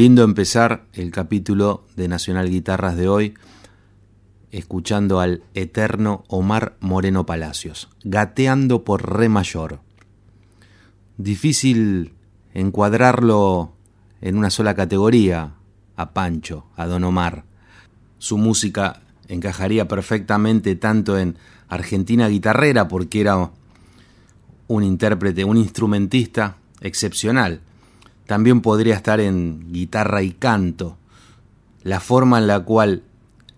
Lindo empezar el capítulo de Nacional Guitarras de hoy escuchando al eterno Omar Moreno Palacios, gateando por re mayor. Difícil encuadrarlo en una sola categoría a Pancho, a Don Omar. Su música encajaría perfectamente tanto en Argentina guitarrera porque era un intérprete, un instrumentista excepcional, también podría estar en guitarra y canto. La forma en la cual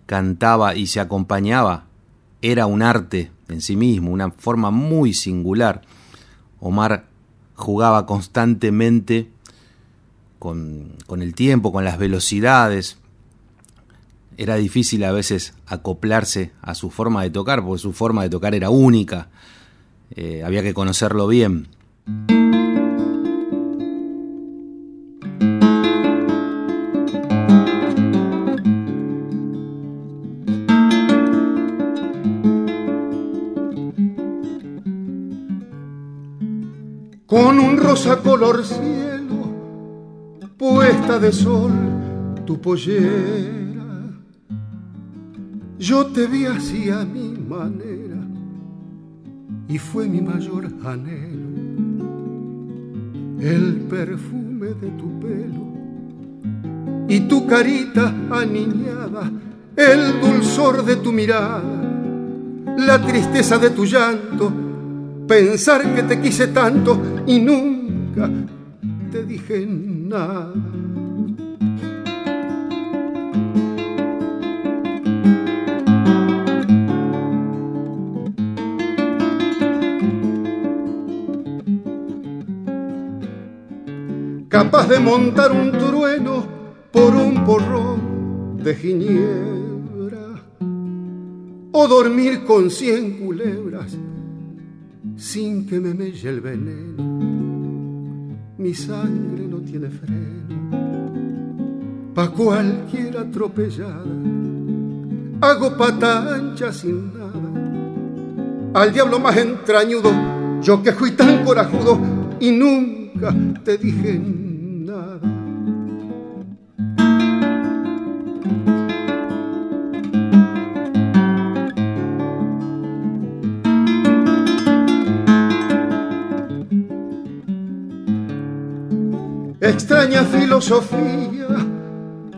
cantaba y se acompañaba era un arte en sí mismo, una forma muy singular. Omar jugaba constantemente con, el tiempo, con las velocidades. Era difícil a veces acoplarse a su forma de tocar, porque su forma de tocar era única. Eh, había que conocerlo bien. Color cielo, puesta de sol tu pollera. Yo te vi así a mi manera y fue mi mayor anhelo el perfume de tu pelo y tu carita aniñada, el dulzor de tu mirada, la tristeza de tu llanto pensar que te quise tanto y nunca te dije nada. Capaz de montar un trueno por un porrón de ginebra o dormir con cien culebras sin que me melle el veneno. Mi sangre no tiene freno, pa' cualquier atropellada. Hago pata ancha sin nada. Al diablo más entrañudo, yo que fui tan corajudo y nunca te dije nada. Extraña filosofía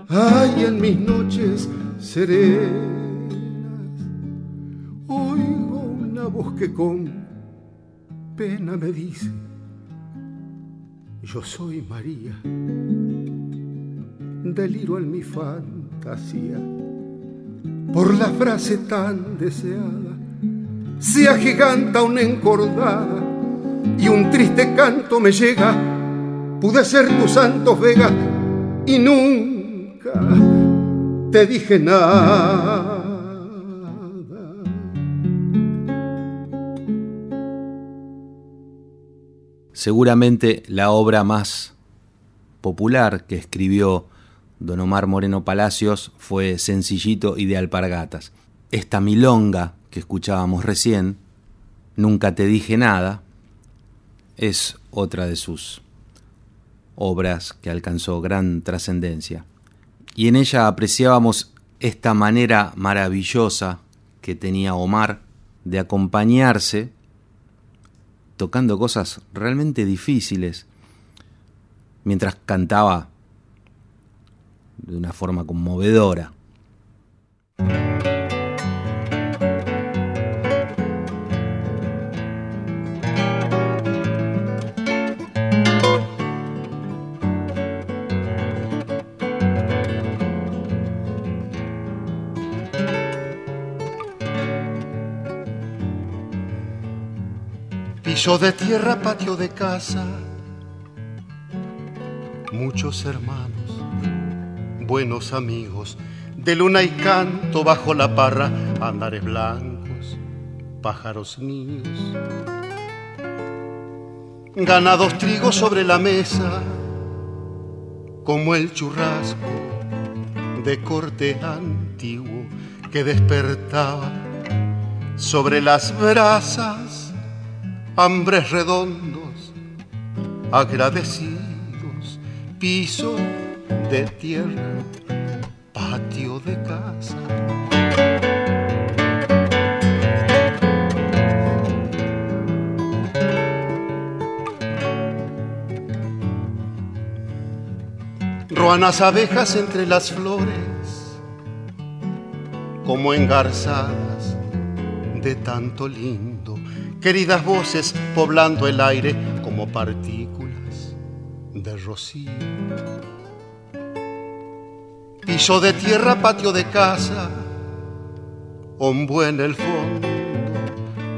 hay en mis noches serenas. voz que con pena me dice, yo soy María, deliro en mi fantasía por la frase tan deseada, se agiganta una encordada y un triste canto me llega, pude ser tu santo vega y nunca te dije nada. Seguramente la obra más popular que escribió don Omar Moreno Palacios fue Sencillito y de Alpargatas. Esta milonga que escuchábamos recién, Nunca te dije nada, es otra de sus obras que alcanzó gran trascendencia. Y en ella apreciábamos esta manera maravillosa que tenía Omar de acompañarse tocando cosas realmente difíciles mientras cantaba de una forma conmovedora. De tierra, patio de casa, muchos hermanos, buenos amigos, de luna y canto bajo la parra, andares blancos, pájaros niños, ganados trigos sobre la mesa, como el churrasco de corte antiguo que despertaba sobre las brasas hambres redondos, agradecidos, piso de tierra, patio de casa. Ruanas abejas entre las flores, como engarzadas de tanto lindo queridas voces poblando el aire como partículas de rocío. Piso de tierra, patio de casa, ombú en el fondo,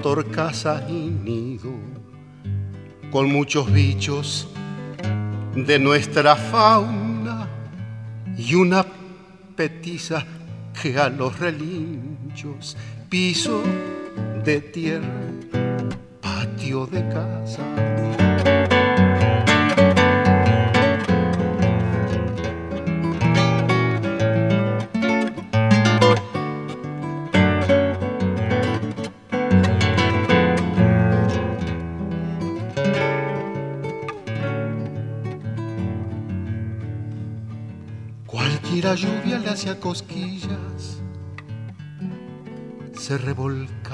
torcasa y nido, con muchos bichos de nuestra fauna y una petiza que a los relinchos piso de tierra de casa. Cualquiera lluvia le hacía cosquillas, se revolcaba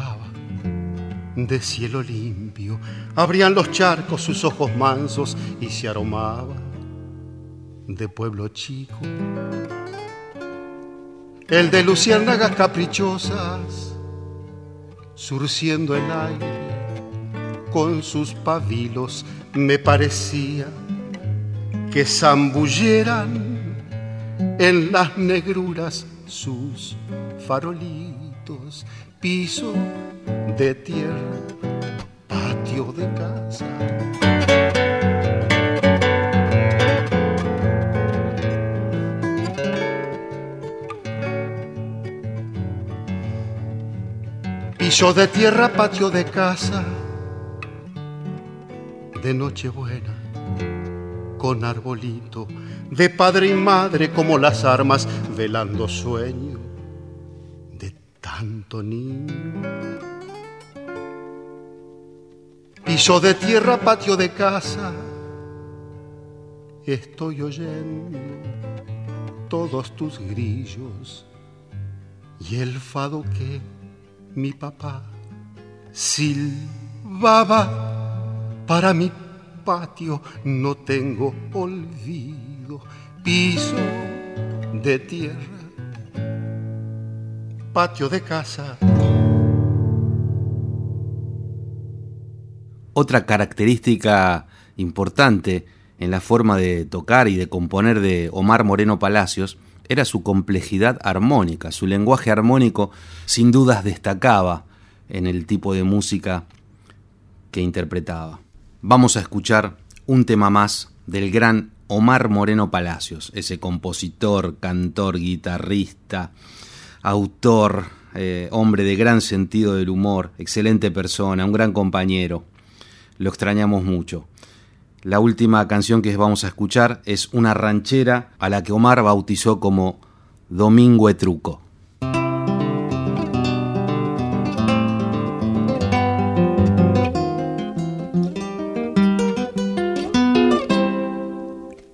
de cielo limpio, abrían los charcos sus ojos mansos y se aromaba de pueblo chico. El de luciérnagas caprichosas, surciendo el aire con sus pabilos, me parecía que zambulleran en las negruras sus farolitos, piso de tierra, patio de casa. Piso de tierra, patio de casa, de Nochebuena, con arbolito, de padre y madre como las armas, velando sueño de tanto piso de tierra, patio de casa. Estoy oyendo todos tus grillos y el fado que mi papá silbaba para mi patio. No tengo olvido, piso de tierra, patio de casa Otra característica importante en la forma de tocar y de componer de Omar Moreno Palacios era su complejidad armónica, su lenguaje armónico sin dudas destacaba en el tipo de música que interpretaba. Vamos a escuchar un tema más del gran Omar Moreno Palacios, ese compositor, cantor, guitarrista, autor, eh, hombre de gran sentido del humor, excelente persona, un gran compañero. Lo extrañamos mucho. La última canción que vamos a escuchar es una ranchera a la que Omar bautizó como Domingo Etruco.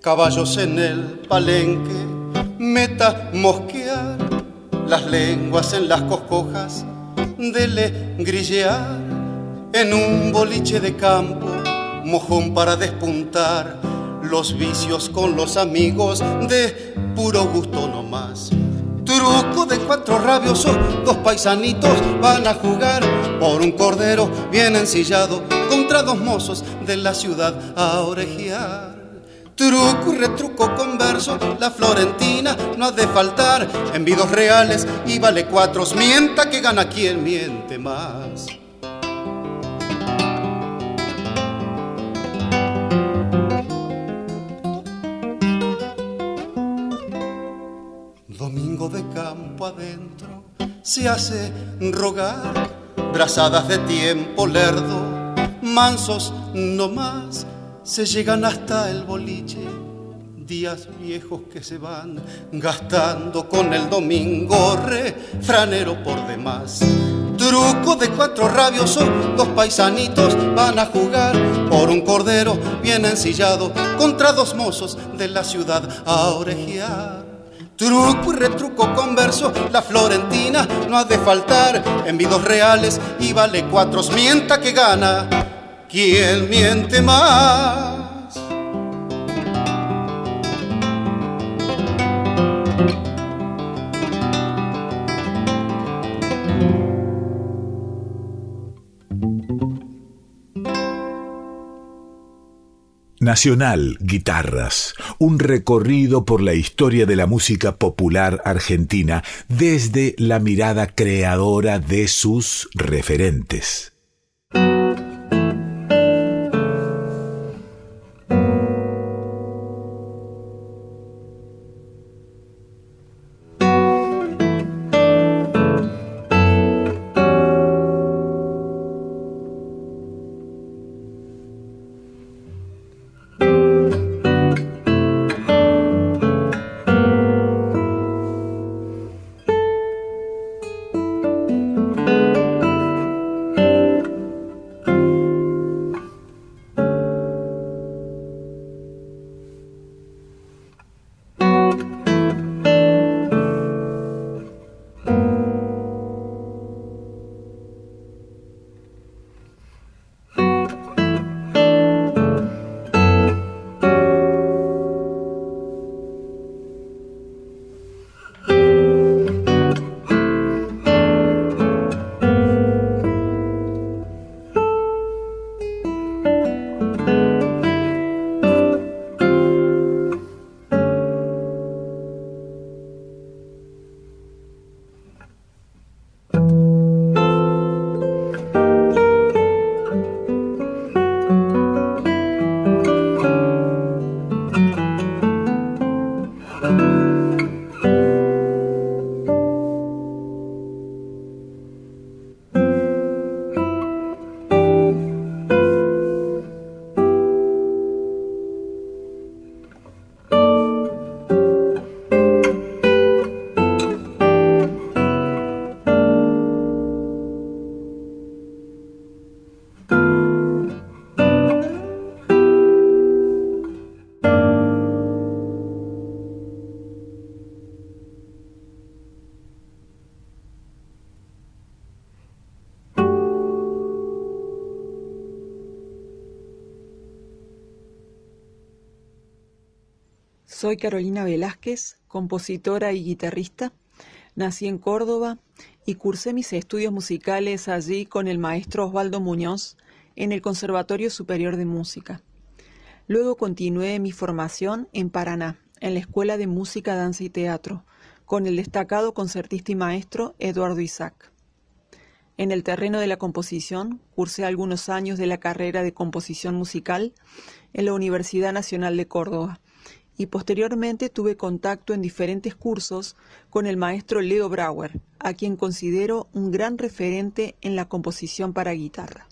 Caballos en el palenque, meta mosquear, las lenguas en las coscojas, dele grillear en un boliche de campo mojón para despuntar, los vicios con los amigos de puro gusto nomás. Truco de cuatro rabiosos, dos paisanitos van a jugar por un cordero bien ensillado contra dos mozos de la ciudad a orejear. Truco retruco converso, la florentina no ha de faltar. En vidos reales y vale cuatro, mienta que gana quien miente más. de campo adentro se hace rogar, brazadas de tiempo lerdo, mansos no más, se llegan hasta el boliche, días viejos que se van gastando con el domingo refranero por demás. Truco de cuatro rabiosos, dos paisanitos van a jugar por un cordero bien ensillado contra dos mozos de la ciudad a orejear. Truco y retruco converso, la florentina no ha de faltar en vidos reales y vale cuatro, mienta que gana. ¿Quién miente más? Nacional Guitarras, un recorrido por la historia de la música popular argentina desde la mirada creadora de sus referentes. Soy Carolina Velázquez, compositora y guitarrista. Nací en Córdoba y cursé mis estudios musicales allí con el maestro Osvaldo Muñoz en el Conservatorio Superior de Música. Luego continué mi formación en Paraná, en la Escuela de Música, Danza y Teatro, con el destacado concertista y maestro Eduardo Isaac. En el terreno de la composición, cursé algunos años de la carrera de composición musical en la Universidad Nacional de Córdoba y posteriormente tuve contacto en diferentes cursos con el maestro Leo Brauer, a quien considero un gran referente en la composición para guitarra.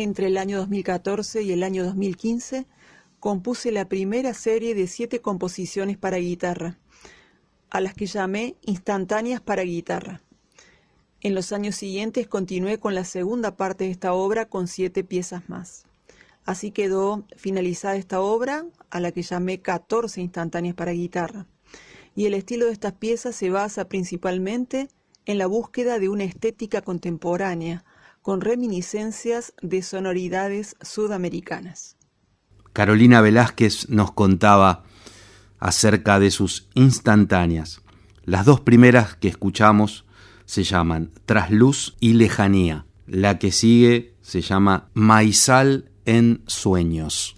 Entre el año 2014 y el año 2015 compuse la primera serie de siete composiciones para guitarra, a las que llamé instantáneas para guitarra. En los años siguientes continué con la segunda parte de esta obra con siete piezas más. Así quedó finalizada esta obra, a la que llamé 14 instantáneas para guitarra. Y el estilo de estas piezas se basa principalmente en la búsqueda de una estética contemporánea, con reminiscencias de sonoridades sudamericanas. Carolina Velázquez nos contaba acerca de sus instantáneas. Las dos primeras que escuchamos se llaman Trasluz y Lejanía. La que sigue se llama Maizal en Sueños.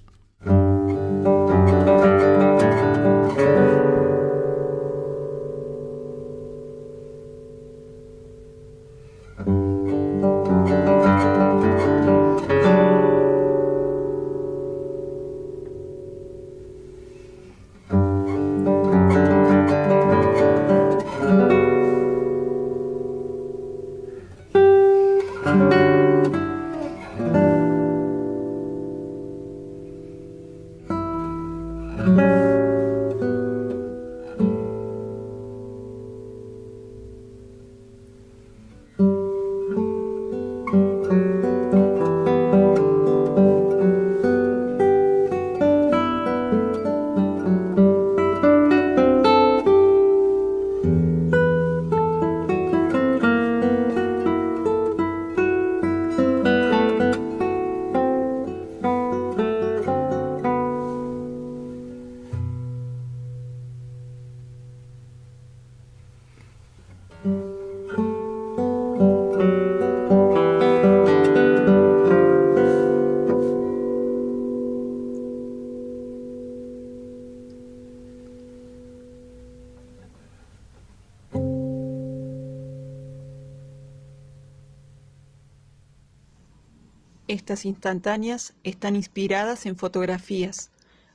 Estas instantáneas están inspiradas en fotografías,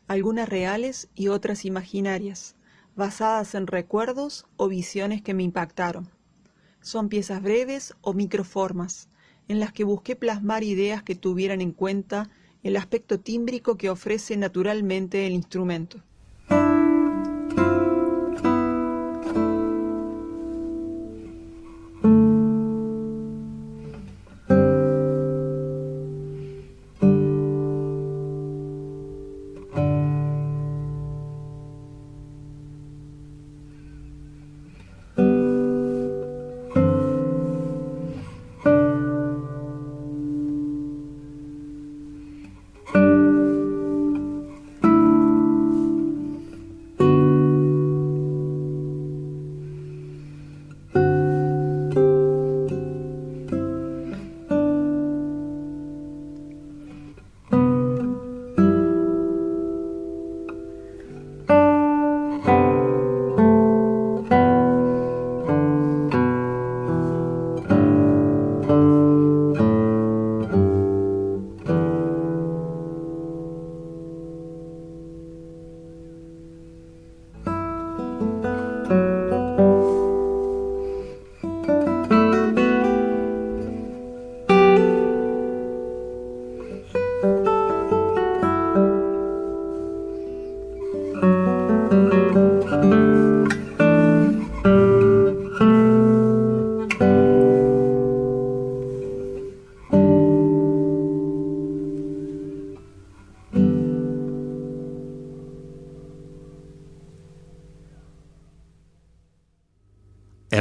algunas reales y otras imaginarias, basadas en recuerdos o visiones que me impactaron. Son piezas breves o microformas, en las que busqué plasmar ideas que tuvieran en cuenta el aspecto tímbrico que ofrece naturalmente el instrumento.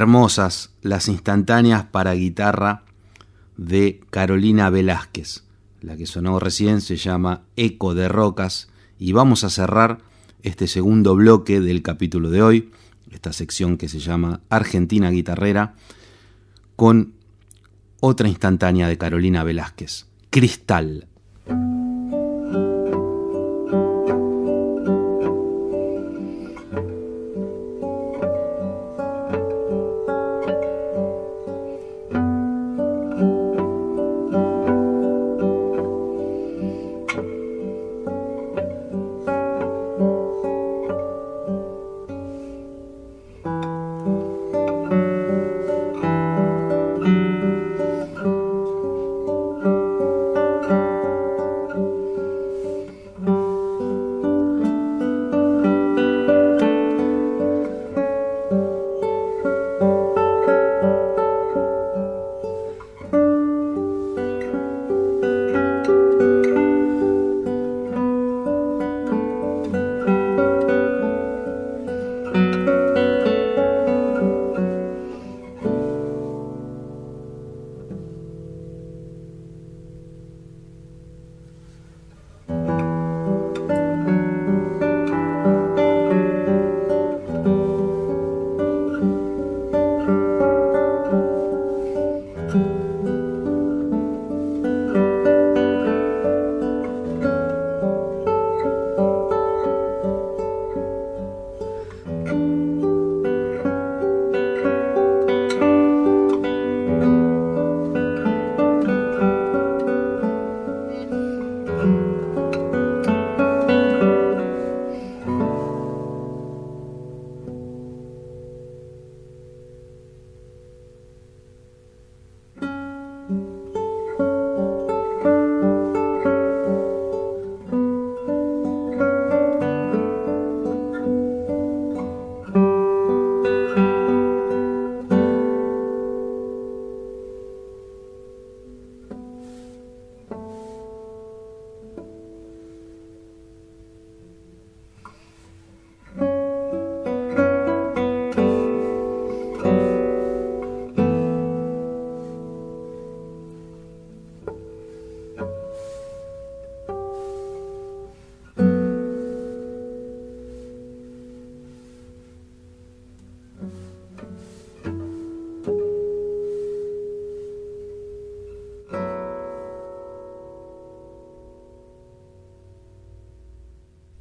Hermosas las instantáneas para guitarra de Carolina Velázquez. La que sonó recién se llama Eco de Rocas y vamos a cerrar este segundo bloque del capítulo de hoy, esta sección que se llama Argentina Guitarrera, con otra instantánea de Carolina Velázquez, Cristal.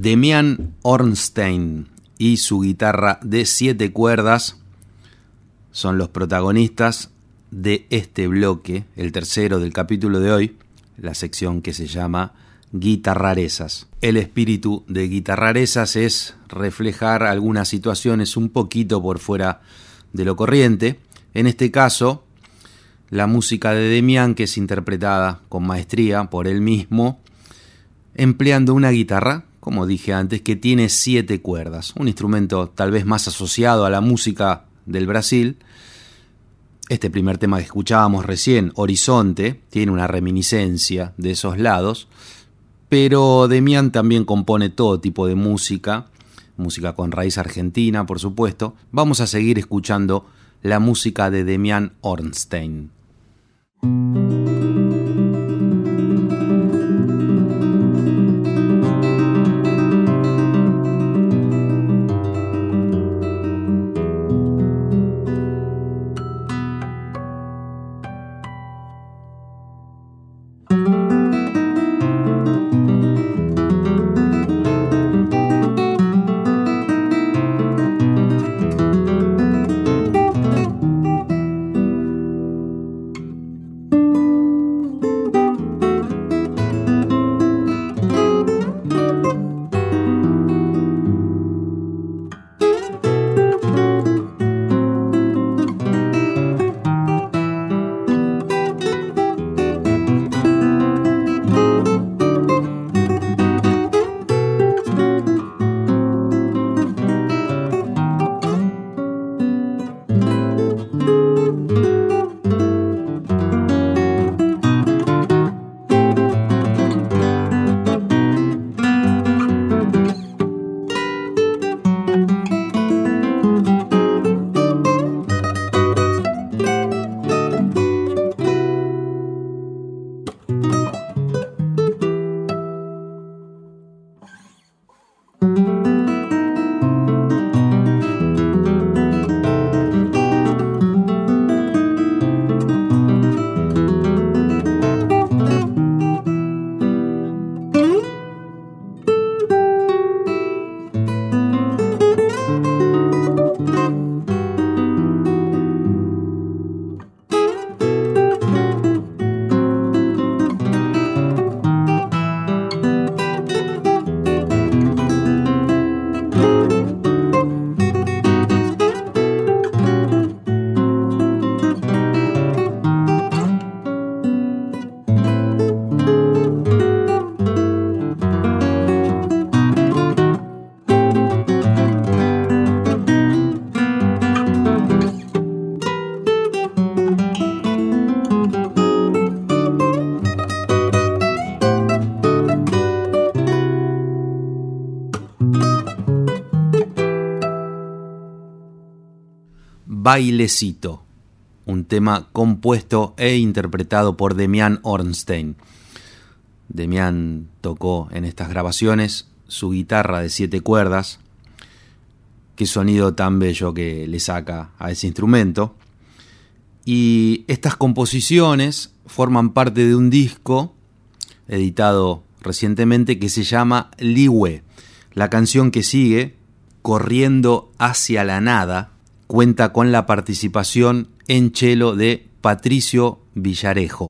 Demian Ornstein y su guitarra de siete cuerdas son los protagonistas de este bloque, el tercero del capítulo de hoy, la sección que se llama Guitarrarezas. El espíritu de Guitarrarezas es reflejar algunas situaciones un poquito por fuera de lo corriente. En este caso, la música de Demian, que es interpretada con maestría por él mismo, empleando una guitarra como dije antes, que tiene siete cuerdas, un instrumento tal vez más asociado a la música del Brasil. Este primer tema que escuchábamos recién, Horizonte, tiene una reminiscencia de esos lados, pero Demian también compone todo tipo de música, música con raíz argentina, por supuesto. Vamos a seguir escuchando la música de Demian Ornstein. Bailecito, un tema compuesto e interpretado por Demian Ornstein. Demian tocó en estas grabaciones su guitarra de siete cuerdas, qué sonido tan bello que le saca a ese instrumento. Y estas composiciones forman parte de un disco editado recientemente que se llama Liwe. La canción que sigue, Corriendo hacia la nada, cuenta con la participación en chelo de Patricio Villarejo.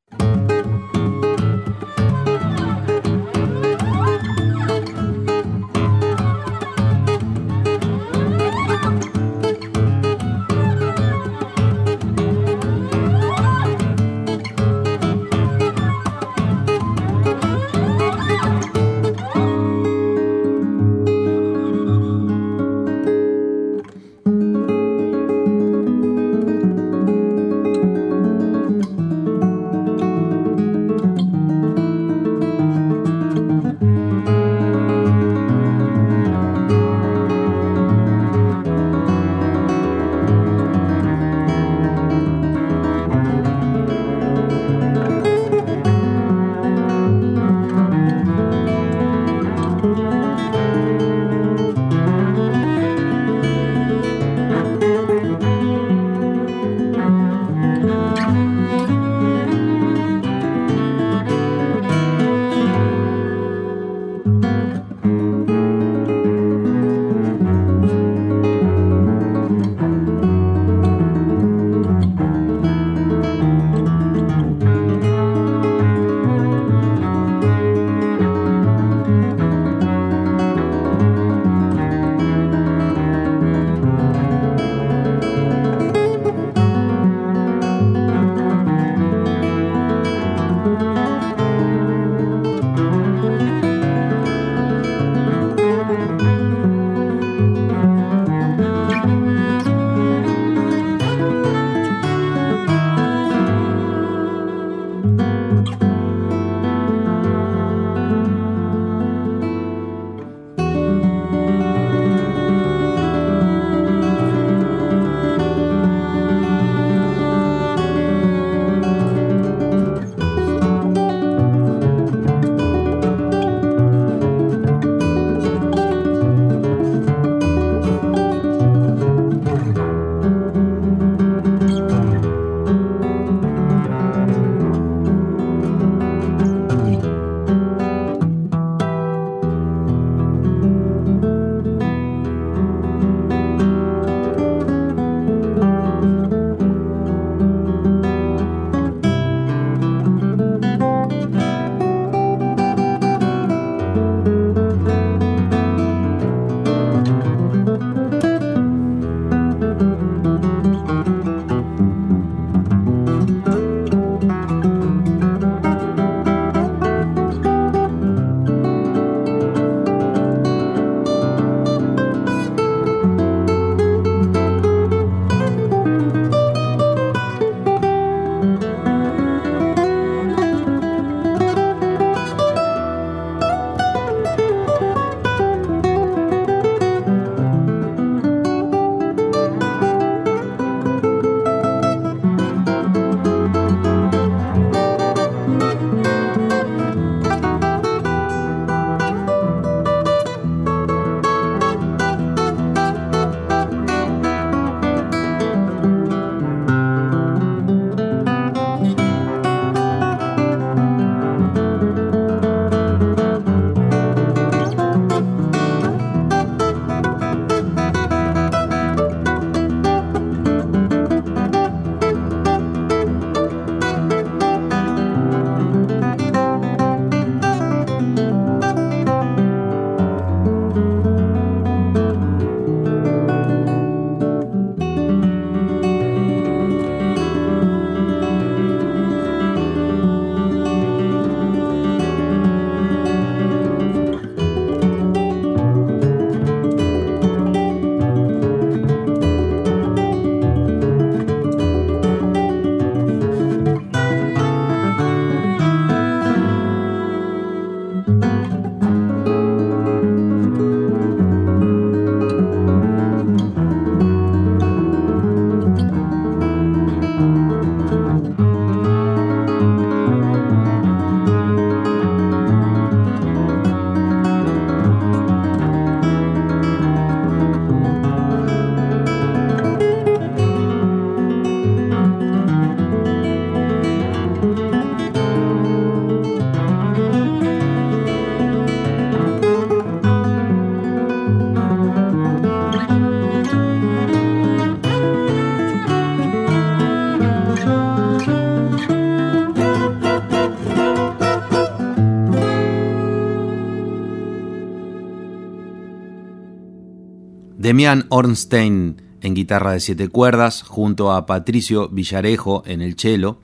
Demian Ornstein en guitarra de siete cuerdas, junto a Patricio Villarejo en el cello,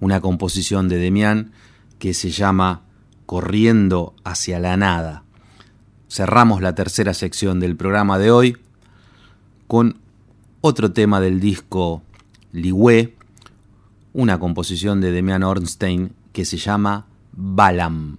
una composición de Demian que se llama Corriendo hacia la nada. Cerramos la tercera sección del programa de hoy con otro tema del disco Ligüe, una composición de Demian Ornstein que se llama Balam.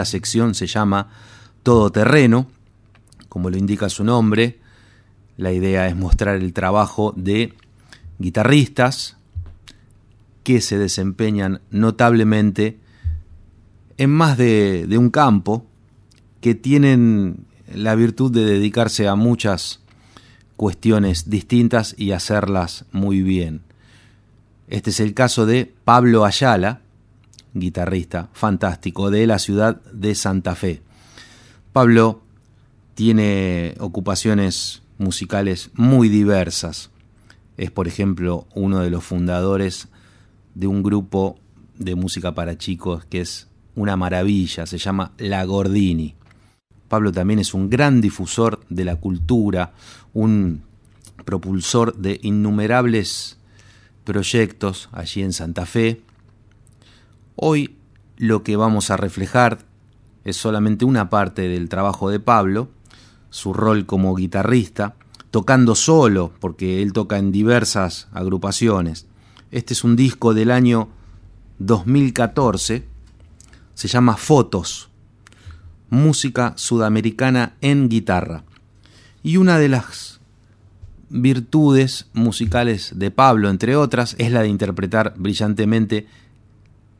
Esta sección se llama Todoterreno, como lo indica su nombre. La idea es mostrar el trabajo de guitarristas que se desempeñan notablemente en más de, de un campo, que tienen la virtud de dedicarse a muchas cuestiones distintas y hacerlas muy bien. Este es el caso de Pablo Ayala, guitarrista fantástico de la ciudad de Santa Fe. Pablo tiene ocupaciones musicales muy diversas. Es, por ejemplo, uno de los fundadores de un grupo de música para chicos que es una maravilla, se llama La Gordini. Pablo también es un gran difusor de la cultura, un propulsor de innumerables proyectos allí en Santa Fe, Hoy lo que vamos a reflejar es solamente una parte del trabajo de Pablo, su rol como guitarrista, tocando solo, porque él toca en diversas agrupaciones. Este es un disco del año 2014, se llama Fotos, música sudamericana en guitarra. Y una de las virtudes musicales de Pablo, entre otras, es la de interpretar brillantemente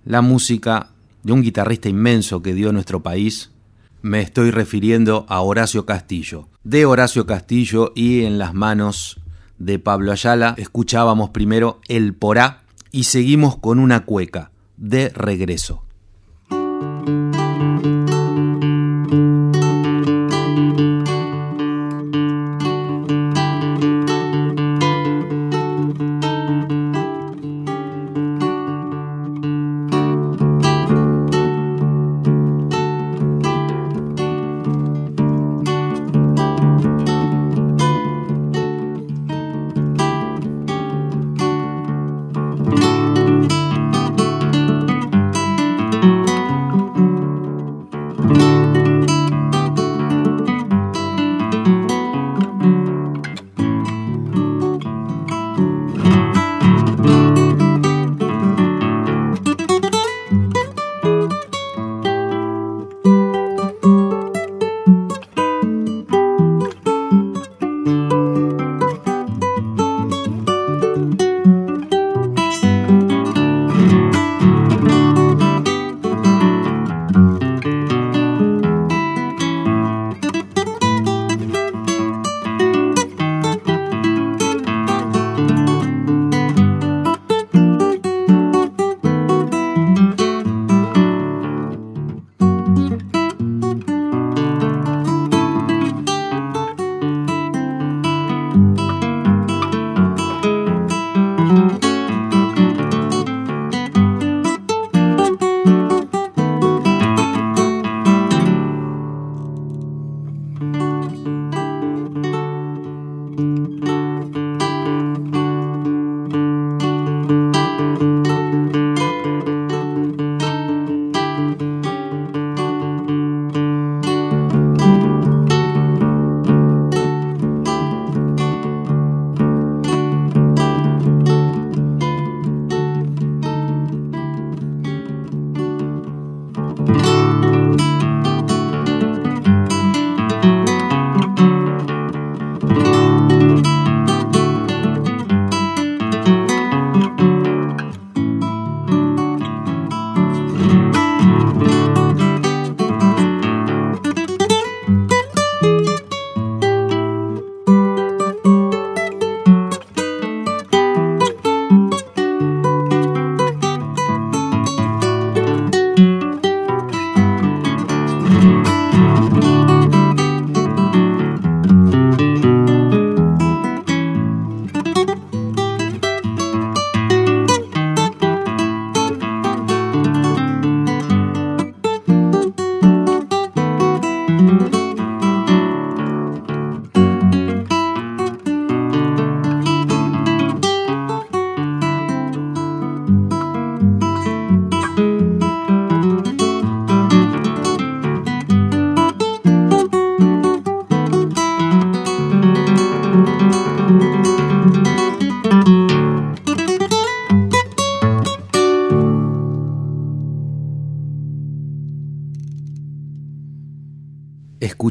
la música de un guitarrista inmenso que dio nuestro país. Me estoy refiriendo a Horacio Castillo. De Horacio Castillo y en las manos de Pablo Ayala escuchábamos primero El Porá y seguimos con una cueca de regreso.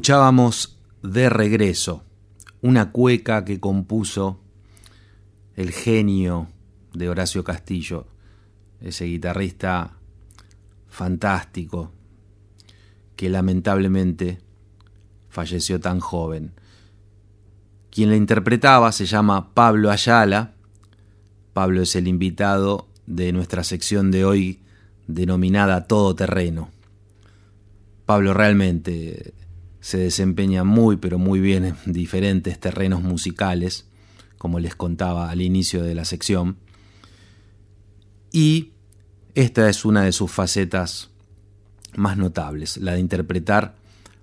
De Regreso, una cueca que compuso el genio de Horacio Castillo, ese guitarrista fantástico que lamentablemente falleció tan joven. Quien la interpretaba se llama Pablo Ayala. Pablo es el invitado de nuestra sección de hoy denominada Todo Terreno. Pablo realmente se desempeña muy pero muy bien en diferentes terrenos musicales, como les contaba al inicio de la sección. Y esta es una de sus facetas más notables, la de interpretar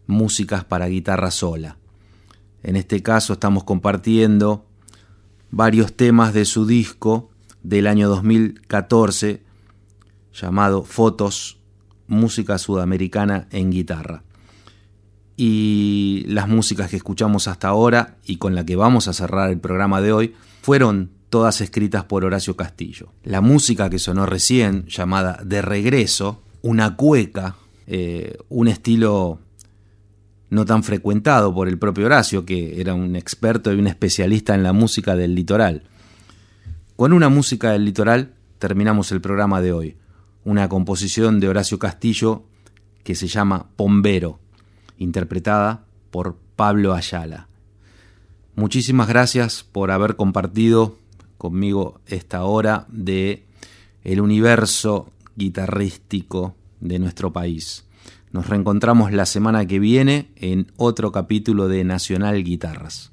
músicas para guitarra sola. En este caso estamos compartiendo varios temas de su disco del año 2014 llamado Fotos, Música Sudamericana en Guitarra. Y las músicas que escuchamos hasta ahora y con la que vamos a cerrar el programa de hoy fueron todas escritas por Horacio Castillo. La música que sonó recién, llamada De Regreso, una cueca, eh, un estilo no tan frecuentado por el propio Horacio, que era un experto y un especialista en la música del litoral. Con una música del litoral terminamos el programa de hoy, una composición de Horacio Castillo que se llama Pombero, interpretada por Pablo Ayala. Muchísimas gracias por haber compartido conmigo esta hora de el universo guitarrístico de nuestro país. Nos reencontramos la semana que viene en otro capítulo de Nacional Guitarras.